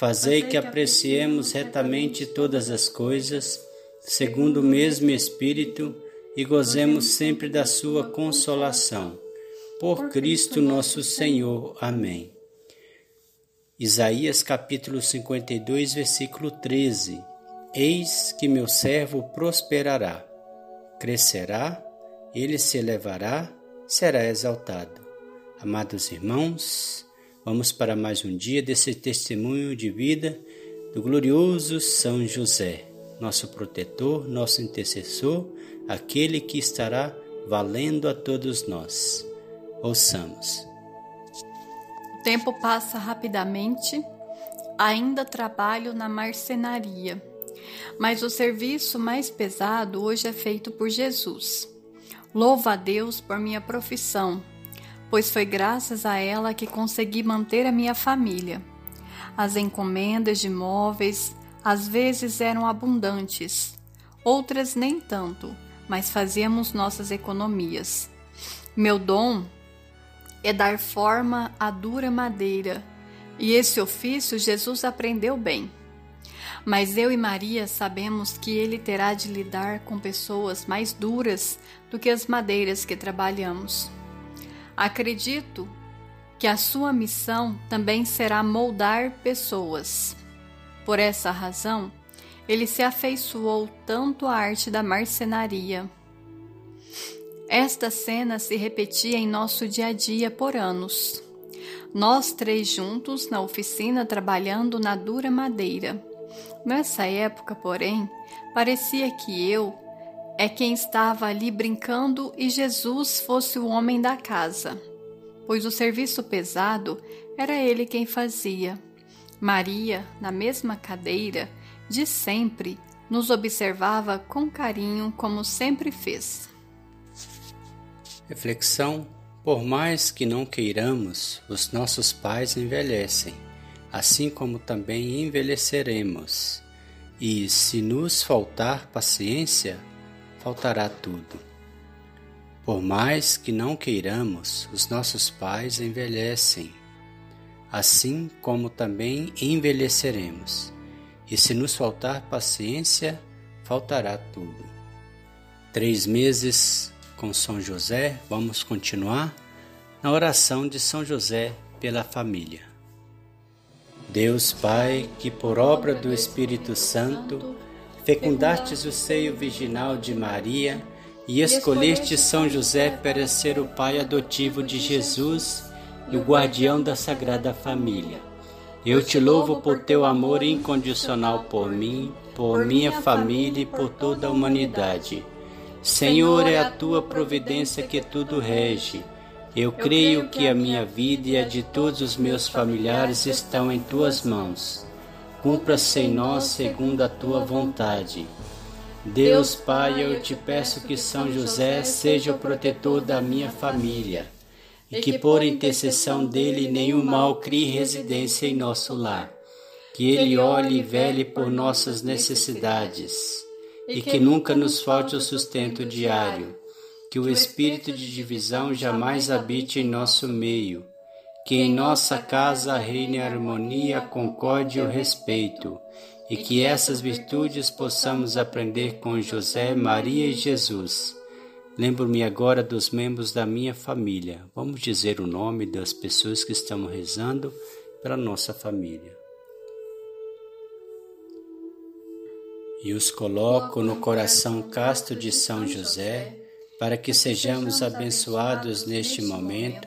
Fazei que apreciemos retamente todas as coisas, segundo o mesmo Espírito, e gozemos sempre da Sua consolação. Por Cristo nosso Senhor. Amém. Isaías capítulo 52, versículo 13. Eis que meu servo prosperará, crescerá, ele se elevará, será exaltado. Amados irmãos, Vamos para mais um dia desse testemunho de vida do glorioso São José, nosso protetor, nosso intercessor, aquele que estará valendo a todos nós. Ouçamos. O tempo passa rapidamente, ainda trabalho na marcenaria, mas o serviço mais pesado hoje é feito por Jesus. Louva a Deus por minha profissão pois foi graças a ela que consegui manter a minha família. As encomendas de móveis às vezes eram abundantes, outras nem tanto, mas fazíamos nossas economias. Meu dom é dar forma à dura madeira, e esse ofício Jesus aprendeu bem. Mas eu e Maria sabemos que ele terá de lidar com pessoas mais duras do que as madeiras que trabalhamos. Acredito que a sua missão também será moldar pessoas. Por essa razão, ele se afeiçoou tanto à arte da marcenaria. Esta cena se repetia em nosso dia a dia por anos. Nós três juntos na oficina trabalhando na dura madeira. Nessa época, porém, parecia que eu é quem estava ali brincando e Jesus fosse o homem da casa, pois o serviço pesado era ele quem fazia. Maria, na mesma cadeira, de sempre, nos observava com carinho, como sempre fez. Reflexão: Por mais que não queiramos, os nossos pais envelhecem, assim como também envelheceremos. E se nos faltar paciência, faltará tudo. Por mais que não queiramos, os nossos pais envelhecem, assim como também envelheceremos. E se nos faltar paciência, faltará tudo. Três meses com São José, vamos continuar na oração de São José pela família. Deus Pai, que por obra do Espírito Santo fecundastes o seio virginal de Maria e escolheste São José para ser o pai adotivo de Jesus e o guardião da Sagrada Família. Eu te louvo por teu amor incondicional por mim, por minha família e por toda a humanidade. Senhor, é a tua providência que tudo rege. Eu creio que a minha vida e a de todos os meus familiares estão em tuas mãos cumpra-se em nós segundo a tua vontade. Deus Pai, eu te peço que São José seja o protetor da minha família e que por intercessão dele nenhum mal crie residência em nosso lar. Que ele olhe e vele por nossas necessidades e que nunca nos falte o sustento diário. Que o espírito de divisão jamais habite em nosso meio que em nossa casa reine a harmonia, a concórdia e o respeito, e que essas virtudes possamos aprender com José, Maria e Jesus. Lembro-me agora dos membros da minha família. Vamos dizer o nome das pessoas que estamos rezando para nossa família. E os coloco no coração casto de São José, para que sejamos abençoados neste momento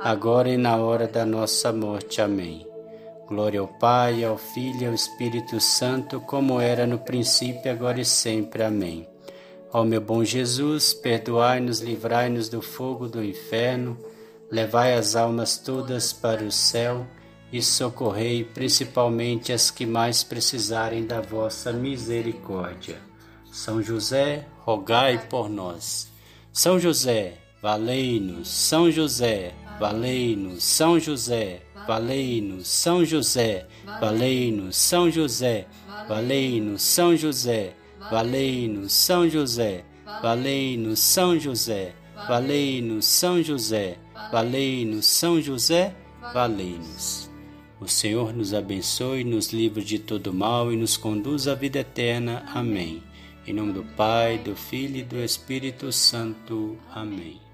agora e na hora da nossa morte. Amém. Glória ao Pai, ao Filho e ao Espírito Santo, como era no princípio, agora e sempre. Amém. Ó meu bom Jesus, perdoai-nos, livrai-nos do fogo do inferno, levai as almas todas para o céu e socorrei principalmente as que mais precisarem da vossa misericórdia. São José, rogai por nós. São José, valei-nos. São José, valei-nos. São José, valei-nos. São José, valei-nos. São José, valei-nos. São José, valei-nos. São José, valei-nos. São José, valei-nos. São José, valei-nos. São José, valei-nos. O Senhor nos abençoe, nos livre de todo mal e nos conduz à vida eterna. Amém. Em nome do Pai, do Filho e do Espírito Santo. Amém.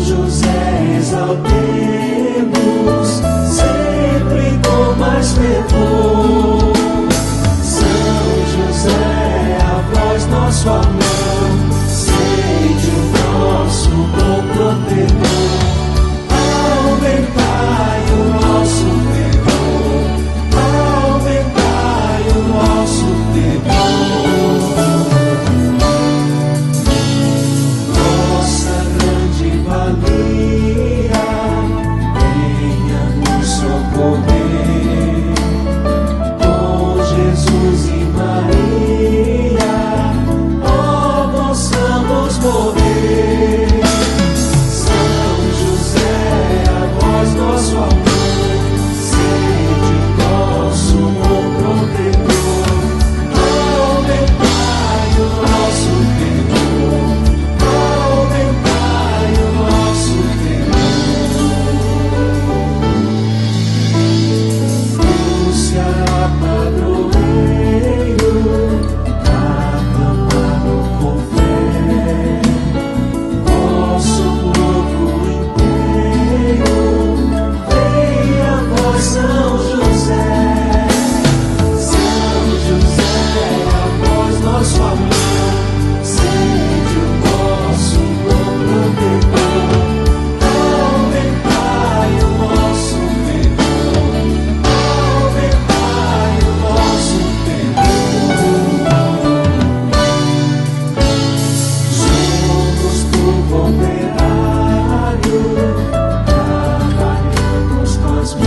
José exaltei.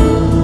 you.